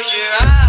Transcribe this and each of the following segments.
close your eyes.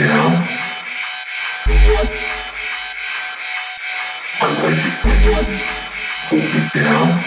You know? I like it when you hold me down.